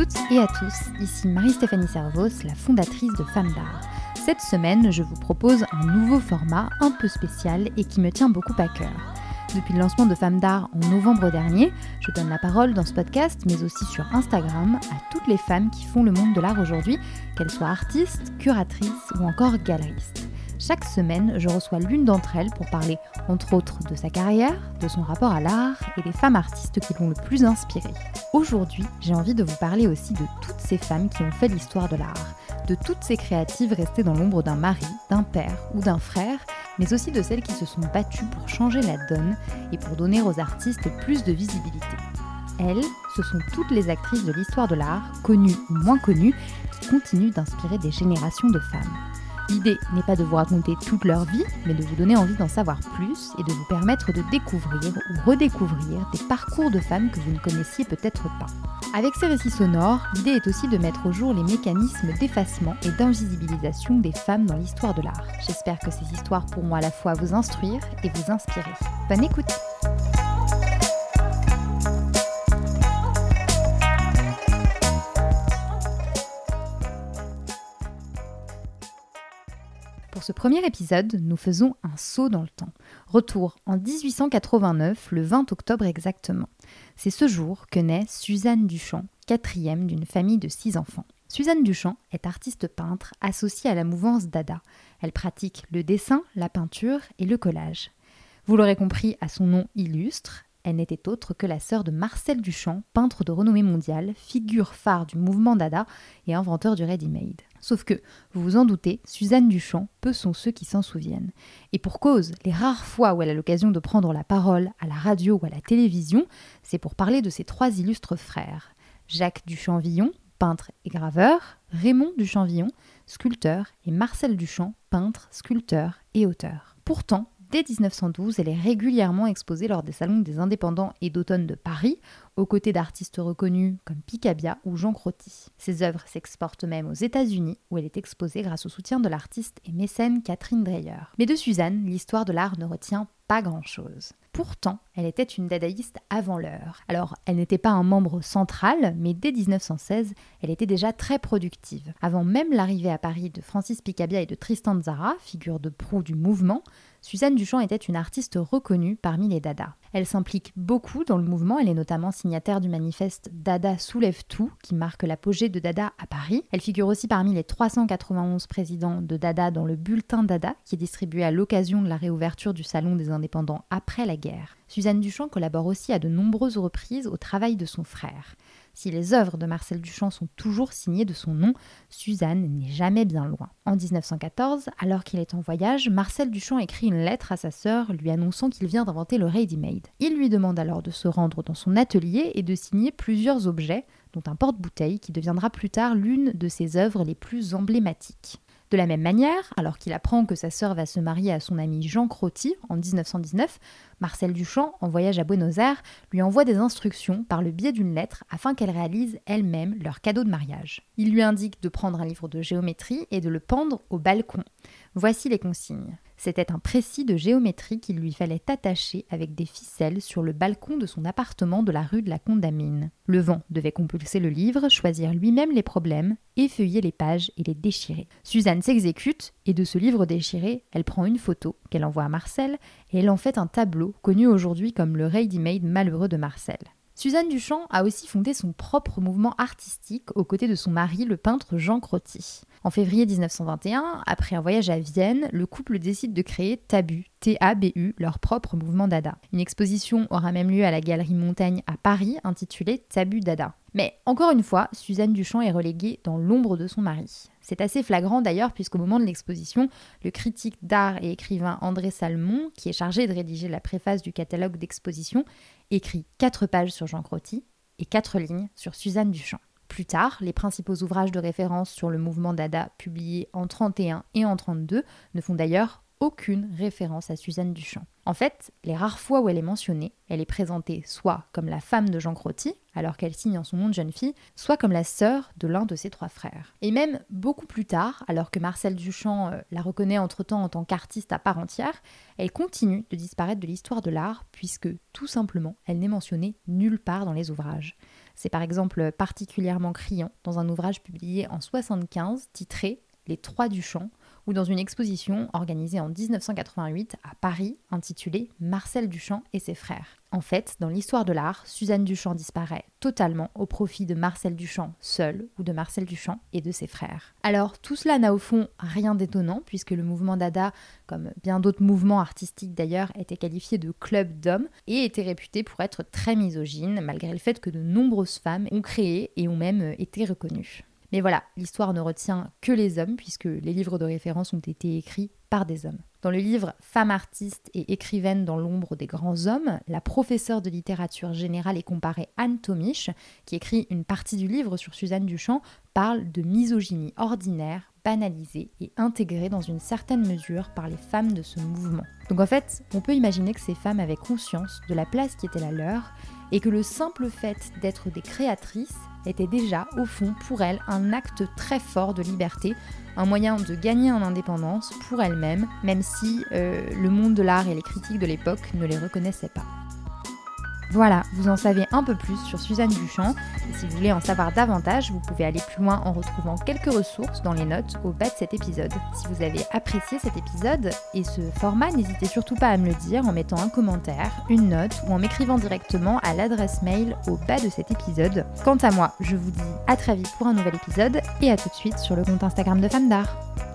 toutes et à tous, ici Marie-Stéphanie Servos, la fondatrice de Femmes d'Art. Cette semaine, je vous propose un nouveau format un peu spécial et qui me tient beaucoup à cœur. Depuis le lancement de Femmes d'Art en novembre dernier, je donne la parole dans ce podcast, mais aussi sur Instagram, à toutes les femmes qui font le monde de l'art aujourd'hui, qu'elles soient artistes, curatrices ou encore galeristes. Chaque semaine, je reçois l'une d'entre elles pour parler, entre autres, de sa carrière, de son rapport à l'art et des femmes artistes qui l'ont le plus inspirée. Aujourd'hui, j'ai envie de vous parler aussi de toutes ces femmes qui ont fait l'histoire de l'art, de toutes ces créatives restées dans l'ombre d'un mari, d'un père ou d'un frère, mais aussi de celles qui se sont battues pour changer la donne et pour donner aux artistes plus de visibilité. Elles, ce sont toutes les actrices de l'histoire de l'art, connues ou moins connues, qui continuent d'inspirer des générations de femmes. L'idée n'est pas de vous raconter toute leur vie, mais de vous donner envie d'en savoir plus et de vous permettre de découvrir ou redécouvrir des parcours de femmes que vous ne connaissiez peut-être pas. Avec ces récits sonores, l'idée est aussi de mettre au jour les mécanismes d'effacement et d'invisibilisation des femmes dans l'histoire de l'art. J'espère que ces histoires pourront à la fois vous instruire et vous inspirer. Bonne écoute ce premier épisode, nous faisons un saut dans le temps. Retour en 1889, le 20 octobre exactement. C'est ce jour que naît Suzanne Duchamp, quatrième d'une famille de six enfants. Suzanne Duchamp est artiste peintre associée à la mouvance Dada. Elle pratique le dessin, la peinture et le collage. Vous l'aurez compris à son nom illustre, elle n'était autre que la sœur de Marcel Duchamp, peintre de renommée mondiale, figure phare du mouvement Dada et inventeur du ready-made. Sauf que, vous vous en doutez, Suzanne Duchamp, peu sont ceux qui s'en souviennent. Et pour cause, les rares fois où elle a l'occasion de prendre la parole à la radio ou à la télévision, c'est pour parler de ses trois illustres frères. Jacques Duchamp-Villon, peintre et graveur, Raymond Duchamp-Villon, sculpteur, et Marcel Duchamp, peintre, sculpteur et auteur. Pourtant, Dès 1912, elle est régulièrement exposée lors des salons des indépendants et d'automne de Paris, aux côtés d'artistes reconnus comme Picabia ou Jean Crotty. Ses œuvres s'exportent même aux États-Unis, où elle est exposée grâce au soutien de l'artiste et mécène Catherine Dreyer. Mais de Suzanne, l'histoire de l'art ne retient pas grand-chose. Pourtant, elle était une dadaïste avant l'heure. Alors, elle n'était pas un membre central, mais dès 1916, elle était déjà très productive. Avant même l'arrivée à Paris de Francis Picabia et de Tristan Tzara, figure de proue du mouvement, Suzanne Duchamp était une artiste reconnue parmi les Dada. Elle s'implique beaucoup dans le mouvement, elle est notamment signataire du manifeste Dada soulève tout, qui marque l'apogée de Dada à Paris. Elle figure aussi parmi les 391 présidents de Dada dans le bulletin Dada, qui est distribué à l'occasion de la réouverture du Salon des indépendants après la guerre. Suzanne Duchamp collabore aussi à de nombreuses reprises au travail de son frère. Si les œuvres de Marcel Duchamp sont toujours signées de son nom, Suzanne n'est jamais bien loin. En 1914, alors qu'il est en voyage, Marcel Duchamp écrit une lettre à sa sœur lui annonçant qu'il vient d'inventer le ready-made. Il lui demande alors de se rendre dans son atelier et de signer plusieurs objets, dont un porte-bouteille qui deviendra plus tard l'une de ses œuvres les plus emblématiques. De la même manière, alors qu'il apprend que sa sœur va se marier à son ami Jean Crotty en 1919, Marcel Duchamp, en voyage à Buenos Aires, lui envoie des instructions par le biais d'une lettre afin qu'elle réalise elle-même leur cadeau de mariage. Il lui indique de prendre un livre de géométrie et de le pendre au balcon. Voici les consignes. C'était un précis de géométrie qu'il lui fallait attacher avec des ficelles sur le balcon de son appartement de la rue de la Condamine. Le vent devait compulser le livre, choisir lui-même les problèmes, effeuiller les pages et les déchirer. Suzanne s'exécute et de ce livre déchiré, elle prend une photo qu'elle envoie à Marcel et elle en fait un tableau connu aujourd'hui comme le ready-made malheureux de Marcel. Suzanne Duchamp a aussi fondé son propre mouvement artistique aux côtés de son mari, le peintre Jean Crotty. En février 1921, après un voyage à Vienne, le couple décide de créer Tabu, T-A-B-U, leur propre mouvement Dada. Une exposition aura même lieu à la Galerie Montaigne à Paris intitulée Tabu Dada. Mais encore une fois, Suzanne Duchamp est reléguée dans l'ombre de son mari. C'est assez flagrant d'ailleurs puisqu'au moment de l'exposition, le critique d'art et écrivain André Salmon, qui est chargé de rédiger la préface du catalogue d'exposition, écrit quatre pages sur Jean Crotty et quatre lignes sur Suzanne Duchamp. Plus tard, les principaux ouvrages de référence sur le mouvement Dada publiés en 31 et en 32 ne font d'ailleurs aucune référence à Suzanne Duchamp. En fait, les rares fois où elle est mentionnée, elle est présentée soit comme la femme de Jean Crotty, alors qu'elle signe en son nom de jeune fille, soit comme la sœur de l'un de ses trois frères. Et même beaucoup plus tard, alors que Marcel Duchamp euh, la reconnaît entre-temps en tant qu'artiste à part entière, elle continue de disparaître de l'histoire de l'art, puisque tout simplement, elle n'est mentionnée nulle part dans les ouvrages. C'est par exemple particulièrement criant dans un ouvrage publié en 75 titré Les Trois du Champ ou dans une exposition organisée en 1988 à Paris intitulée Marcel Duchamp et ses frères. En fait, dans l'histoire de l'art, Suzanne Duchamp disparaît totalement au profit de Marcel Duchamp seul ou de Marcel Duchamp et de ses frères. Alors tout cela n'a au fond rien d'étonnant puisque le mouvement Dada, comme bien d'autres mouvements artistiques d'ailleurs, était qualifié de club d'hommes et était réputé pour être très misogyne malgré le fait que de nombreuses femmes ont créé et ont même été reconnues. Mais voilà, l'histoire ne retient que les hommes, puisque les livres de référence ont été écrits des hommes. Dans le livre Femme artiste et écrivaine dans l'ombre des grands hommes, la professeure de littérature générale et comparée Anne Tomisch, qui écrit une partie du livre sur Suzanne Duchamp, parle de misogynie ordinaire, banalisée et intégrée dans une certaine mesure par les femmes de ce mouvement. Donc en fait, on peut imaginer que ces femmes avaient conscience de la place qui était la leur et que le simple fait d'être des créatrices était déjà, au fond, pour elle, un acte très fort de liberté, un moyen de gagner en indépendance pour elle-même, même si euh, le monde de l'art et les critiques de l'époque ne les reconnaissaient pas. Voilà, vous en savez un peu plus sur Suzanne Duchamp. Si vous voulez en savoir davantage, vous pouvez aller plus loin en retrouvant quelques ressources dans les notes au bas de cet épisode. Si vous avez apprécié cet épisode et ce format, n'hésitez surtout pas à me le dire en mettant un commentaire, une note ou en m'écrivant directement à l'adresse mail au bas de cet épisode. Quant à moi, je vous dis à très vite pour un nouvel épisode et à tout de suite sur le compte Instagram de Femme.